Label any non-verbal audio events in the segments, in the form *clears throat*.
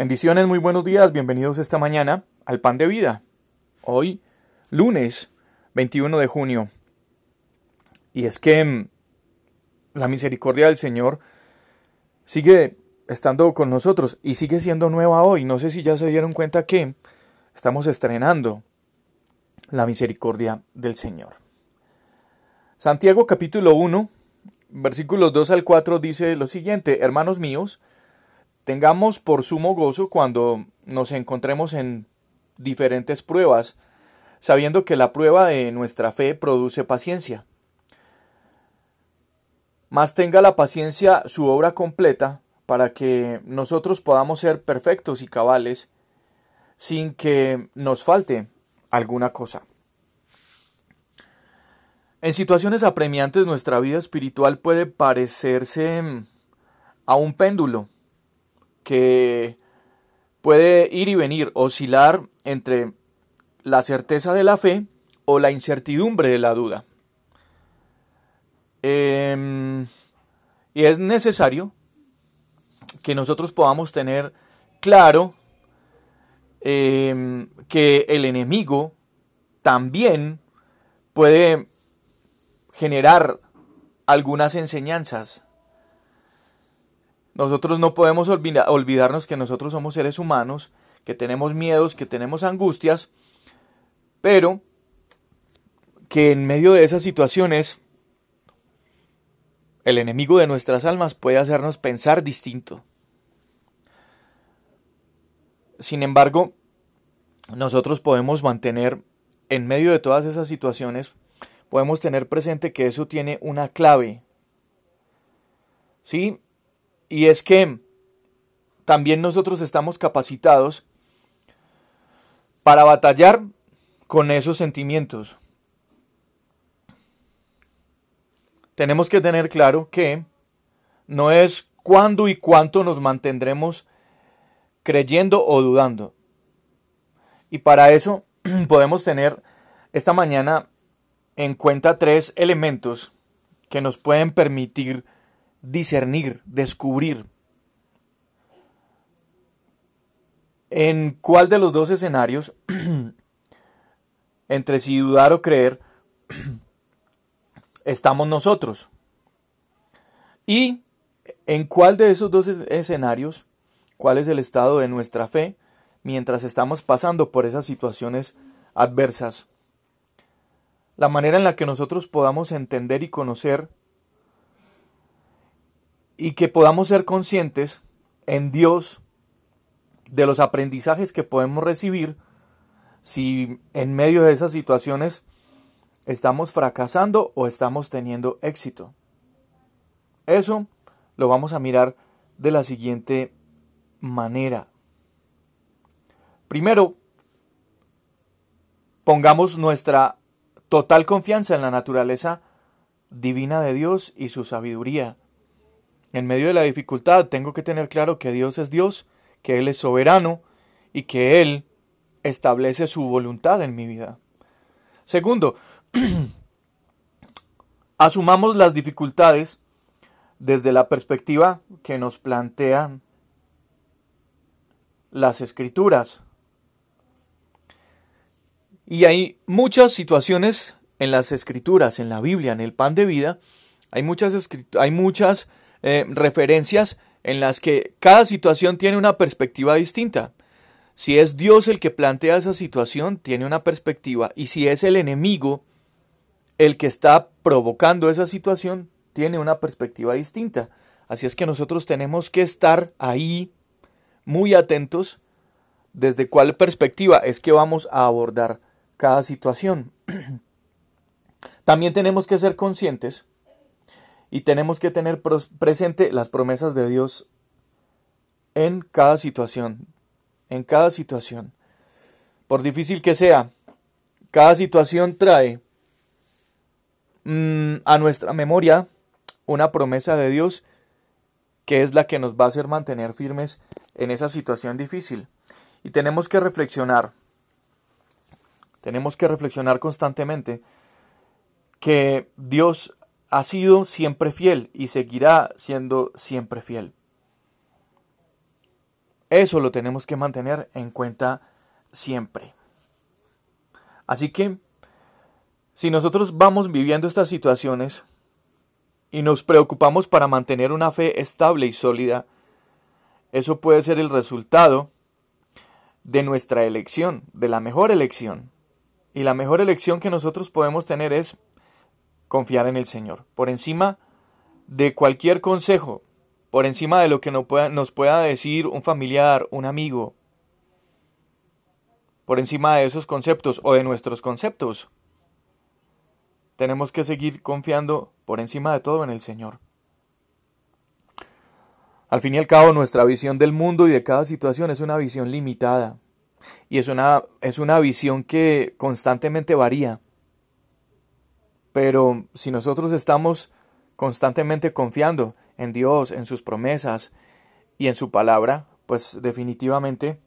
Bendiciones, muy buenos días, bienvenidos esta mañana al Pan de Vida. Hoy, lunes 21 de junio. Y es que mm, la misericordia del Señor sigue estando con nosotros y sigue siendo nueva hoy. No sé si ya se dieron cuenta que estamos estrenando la misericordia del Señor. Santiago capítulo 1, versículos 2 al 4 dice lo siguiente, hermanos míos, tengamos por sumo gozo cuando nos encontremos en diferentes pruebas, sabiendo que la prueba de nuestra fe produce paciencia. Mas tenga la paciencia su obra completa, para que nosotros podamos ser perfectos y cabales, sin que nos falte alguna cosa. En situaciones apremiantes nuestra vida espiritual puede parecerse mm, a un péndulo que puede ir y venir, oscilar entre la certeza de la fe o la incertidumbre de la duda. Em, y es necesario que nosotros podamos tener claro em, que el enemigo también puede generar algunas enseñanzas. Nosotros no podemos olvidarnos que nosotros somos seres humanos, que tenemos miedos, que tenemos angustias, pero que en medio de esas situaciones el enemigo de nuestras almas puede hacernos pensar distinto. Sin embargo, nosotros podemos mantener en medio de todas esas situaciones podemos tener presente que eso tiene una clave. ¿Sí? Y es que también nosotros estamos capacitados para batallar con esos sentimientos. Tenemos que tener claro que no es cuándo y cuánto nos mantendremos creyendo o dudando. Y para eso *clears throat* podemos tener esta mañana en cuenta tres elementos que nos pueden permitir discernir, descubrir en cuál de los dos escenarios, *clears throat* entre si dudar o creer, *clears throat* estamos nosotros. Y en cuál de esos dos escenarios, cuál es el estado de nuestra fe mientras estamos pasando por esas situaciones adversas la manera en la que nosotros podamos entender y conocer y que podamos ser conscientes en Dios de los aprendizajes que podemos recibir si en medio de esas situaciones estamos fracasando o estamos teniendo éxito. Eso lo vamos a mirar de la siguiente manera. Primero, pongamos nuestra total confianza en la naturaleza divina de Dios y su sabiduría. En medio de la dificultad tengo que tener claro que Dios es Dios, que Él es soberano y que Él establece su voluntad en mi vida. Segundo, *clears throat* asumamos las dificultades desde la perspectiva que nos plantean las escrituras. Y hay muchas situaciones en las escrituras, en la Biblia, en el pan de vida, hay muchas, hay muchas eh, referencias en las que cada situación tiene una perspectiva distinta. Si es Dios el que plantea esa situación, tiene una perspectiva, y si es el enemigo el que está provocando esa situación, tiene una perspectiva distinta. Así es que nosotros tenemos que estar ahí muy atentos desde cuál perspectiva es que vamos a abordar cada situación. *clears throat* También tenemos que ser conscientes y tenemos que tener presente las promesas de Dios en cada situación, en cada situación. Por difícil que sea, cada situación trae mm, a nuestra memoria una promesa de Dios que es la que nos va a hacer mantener firmes en esa situación difícil. Y tenemos que reflexionar tenemos que reflexionar constantemente que Dios ha sido siempre fiel y seguirá siendo siempre fiel. Eso lo tenemos que mantener en cuenta siempre. Así que, si nosotros vamos viviendo estas situaciones y nos preocupamos para mantener una fe estable y sólida, eso puede ser el resultado de nuestra elección, de la mejor elección. Y la mejor elección que nosotros podemos tener es confiar en el Señor, por encima de cualquier consejo, por encima de lo que nos pueda, decir un familiar, un amigo, por encima de esos conceptos o de nuestros conceptos. Tenemos que seguir confiando por encima de todo en el Señor. Al fin y al cabo, nuestra visión del mundo y de cada situación es una visión limitada. Y es una, es una visión que constantemente varía. Pero si nosotros estamos constantemente confiando en Dios, en sus promesas y en su palabra, pues definitivamente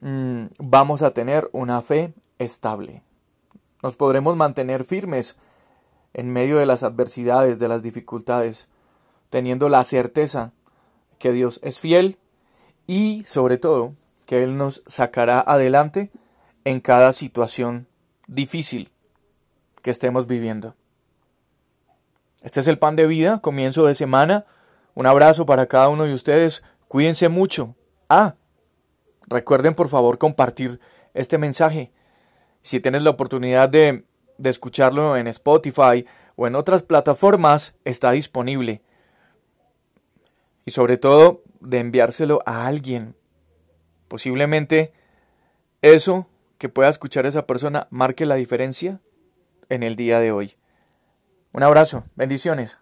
mm, vamos a tener una fe estable. Nos podremos mantener firmes en medio de las adversidades, de las dificultades, teniendo la certeza que Dios es fiel y sobre todo que Él nos sacará adelante en cada situación difícil que estemos viviendo. Este es el pan de vida, comienzo de semana. Un abrazo para cada uno de ustedes. Cuídense mucho. Ah, recuerden por favor compartir este mensaje. Si tienes la oportunidad de, de escucharlo en Spotify o en otras plataformas, está disponible y sobre todo de enviárselo a alguien. Posiblemente eso que pueda escuchar esa persona marque la diferencia en el día de hoy. Un abrazo, bendiciones.